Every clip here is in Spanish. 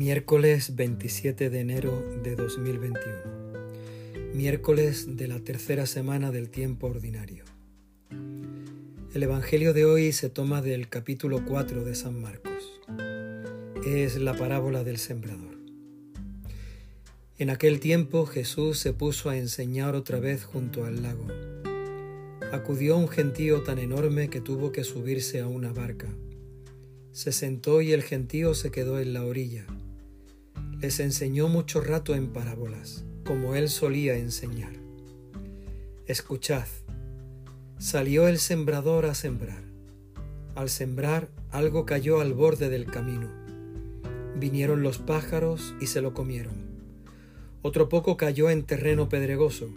Miércoles 27 de enero de 2021. Miércoles de la tercera semana del tiempo ordinario. El Evangelio de hoy se toma del capítulo 4 de San Marcos. Es la parábola del sembrador. En aquel tiempo Jesús se puso a enseñar otra vez junto al lago. Acudió un gentío tan enorme que tuvo que subirse a una barca. Se sentó y el gentío se quedó en la orilla les enseñó mucho rato en parábolas, como él solía enseñar. Escuchad, salió el sembrador a sembrar. Al sembrar algo cayó al borde del camino. Vinieron los pájaros y se lo comieron. Otro poco cayó en terreno pedregoso,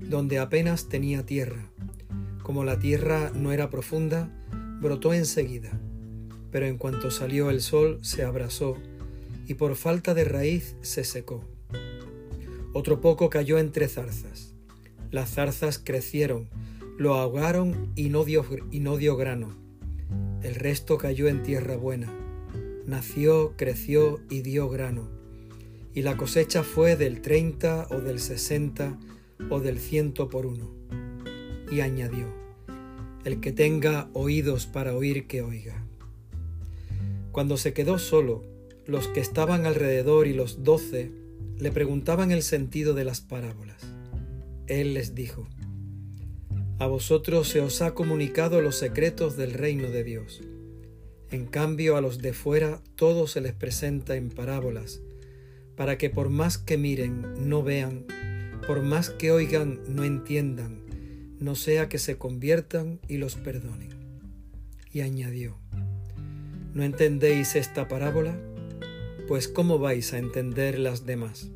donde apenas tenía tierra. Como la tierra no era profunda, brotó enseguida, pero en cuanto salió el sol se abrasó y por falta de raíz se secó. Otro poco cayó entre zarzas. Las zarzas crecieron, lo ahogaron y no dio, y no dio grano. El resto cayó en tierra buena. Nació, creció y dio grano. Y la cosecha fue del treinta o del sesenta o del ciento por uno. Y añadió, el que tenga oídos para oír que oiga. Cuando se quedó solo, los que estaban alrededor y los doce le preguntaban el sentido de las parábolas. Él les dijo, A vosotros se os ha comunicado los secretos del reino de Dios. En cambio a los de fuera todo se les presenta en parábolas, para que por más que miren no vean, por más que oigan no entiendan, no sea que se conviertan y los perdonen. Y añadió, ¿no entendéis esta parábola? Pues ¿cómo vais a entender las demás?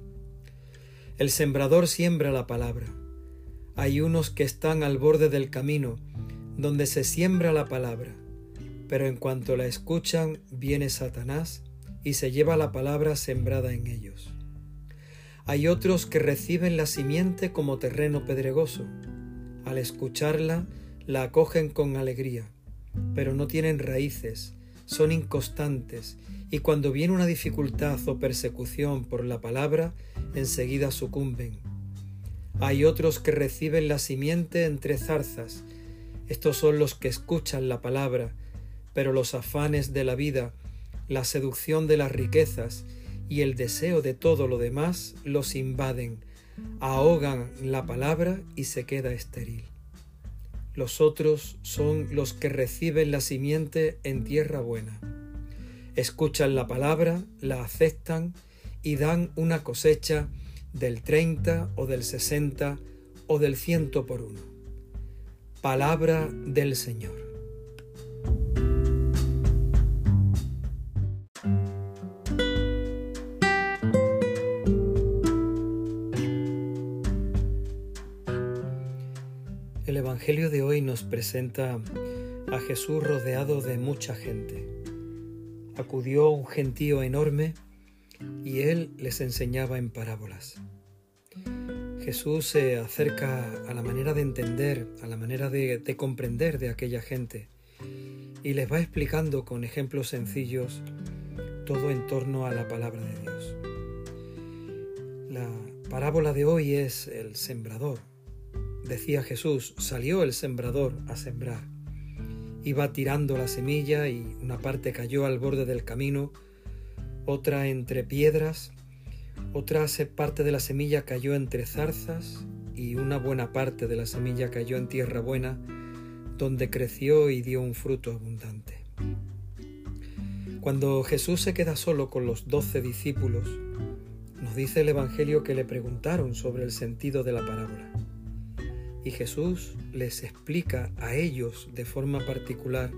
El sembrador siembra la palabra. Hay unos que están al borde del camino, donde se siembra la palabra, pero en cuanto la escuchan, viene Satanás y se lleva la palabra sembrada en ellos. Hay otros que reciben la simiente como terreno pedregoso. Al escucharla, la acogen con alegría, pero no tienen raíces, son inconstantes y cuando viene una dificultad o persecución por la palabra, enseguida sucumben. Hay otros que reciben la simiente entre zarzas. Estos son los que escuchan la palabra, pero los afanes de la vida, la seducción de las riquezas y el deseo de todo lo demás los invaden, ahogan la palabra y se queda estéril. Los otros son los que reciben la simiente en tierra buena escuchan la palabra, la aceptan y dan una cosecha del 30 o del 60 o del ciento por uno. Palabra del Señor. El Evangelio de hoy nos presenta a Jesús rodeado de mucha gente acudió un gentío enorme y él les enseñaba en parábolas. Jesús se acerca a la manera de entender, a la manera de, comprender de aquella gente y les va explicando con ejemplos sencillos todo en torno a la palabra de Dios. La parábola de hoy es el sembrador. Decía Jesús, salió el sembrador a sembrar iba tirando la semilla y una parte cayó al borde del camino, otra entre piedras, otra parte de la semilla cayó entre zarzas y una buena parte de la semilla cayó en tierra buena, donde creció y dio un fruto abundante. Cuando Jesús se queda solo con los doce discípulos, nos dice el Evangelio que le preguntaron sobre el sentido de la parábola. Y Jesús les explica a ellos de forma particular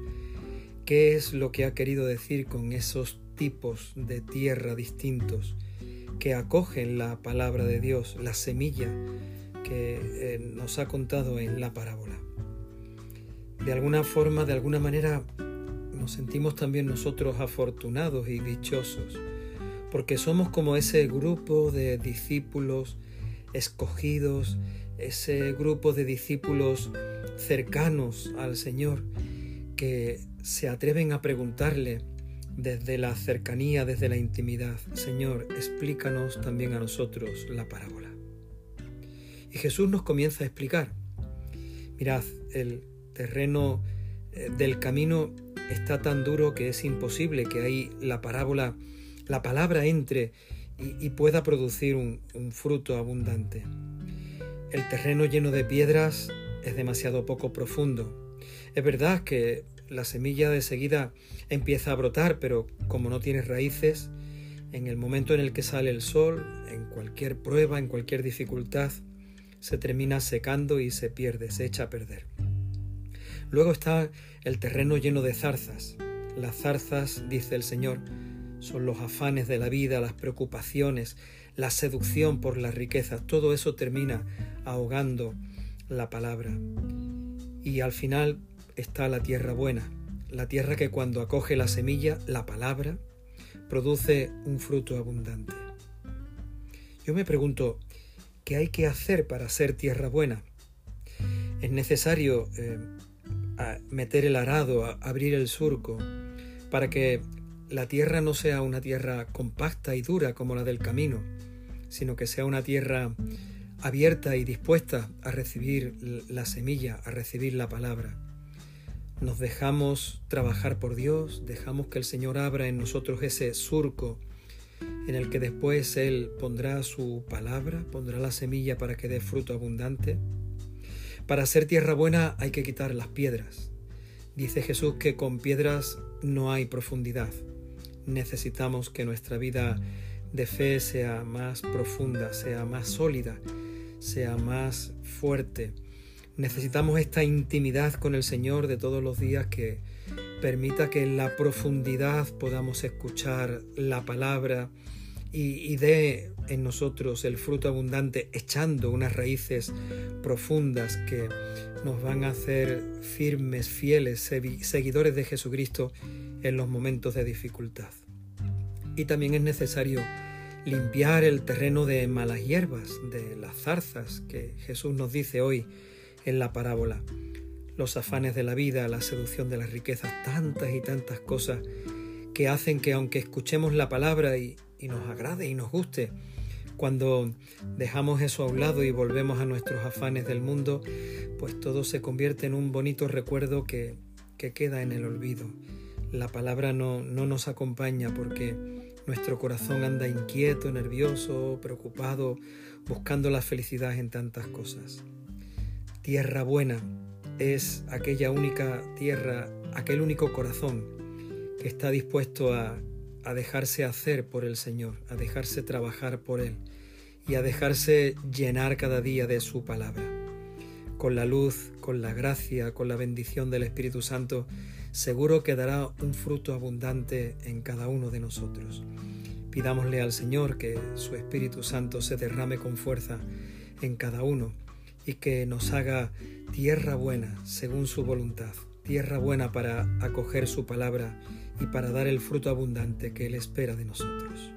qué es lo que ha querido decir con esos tipos de tierra distintos que acogen la palabra de Dios, la semilla que eh, nos ha contado en la parábola. De alguna forma, de alguna manera, nos sentimos también nosotros afortunados y dichosos, porque somos como ese grupo de discípulos escogidos, ese grupo de discípulos cercanos al Señor que se atreven a preguntarle, desde la cercanía, desde la intimidad. Señor, explícanos también a nosotros la parábola. Y Jesús nos comienza a explicar. Mirad, el terreno eh, del camino está tan duro que es imposible que ahí la parábola, la palabra entre y, pueda producir un, un fruto abundante. El terreno lleno de piedras es demasiado poco profundo. Es verdad que la semilla de seguida empieza a brotar, pero como no tiene raíces, en el momento en el que sale el sol, en cualquier prueba, en cualquier dificultad, se termina secando y se pierde, se echa a perder. Luego está el terreno lleno de zarzas. Las zarzas, dice el Señor, son los afanes de la vida, las preocupaciones, la seducción por las riquezas. Todo eso termina ahogando la palabra. Y al final está la tierra buena, la tierra que cuando acoge la semilla, la palabra, produce un fruto abundante. Yo me pregunto, ¿qué hay que hacer para ser tierra buena? Es necesario eh, meter el arado, abrir el surco, para que la tierra no sea una tierra compacta y dura como la del camino, sino que sea una tierra abierta y dispuesta a recibir la semilla, a recibir la palabra. Nos dejamos trabajar por Dios, dejamos que el Señor abra en nosotros ese surco en el que después Él pondrá su palabra, pondrá la semilla para que dé fruto abundante. Para ser tierra buena hay que quitar las piedras. Dice Jesús que con piedras no hay profundidad. Necesitamos que nuestra vida de fe sea más profunda, sea más sólida, sea más fuerte. Necesitamos esta intimidad con el Señor de todos los días que permita que en la profundidad podamos escuchar la palabra y, dé en nosotros el fruto abundante echando unas raíces profundas que nos van a hacer firmes, fieles, seguidores de Jesucristo en los momentos de dificultad. Y también es necesario limpiar el terreno de malas hierbas, de las zarzas que Jesús nos dice hoy en la parábola. Los afanes de la vida, la seducción de las riquezas, tantas y tantas cosas que hacen que aunque escuchemos la palabra y, nos agrade y nos guste, cuando dejamos eso a un lado y volvemos a nuestros afanes del mundo, pues todo se convierte en un bonito recuerdo que, que queda en el olvido. La palabra no, no nos acompaña porque nuestro corazón anda inquieto, nervioso, preocupado, buscando la felicidad en tantas cosas. Tierra buena es aquella única tierra, aquel único corazón que está dispuesto a, a dejarse hacer por el Señor, a dejarse trabajar por Él y a dejarse llenar cada día de su palabra. Con la luz, con la gracia, con la bendición del Espíritu Santo, seguro que dará un fruto abundante en cada uno de nosotros. Pidámosle al Señor que su Espíritu Santo se derrame con fuerza en cada uno y que nos haga tierra buena según su voluntad, tierra buena para acoger su palabra y para dar el fruto abundante que Él espera de nosotros.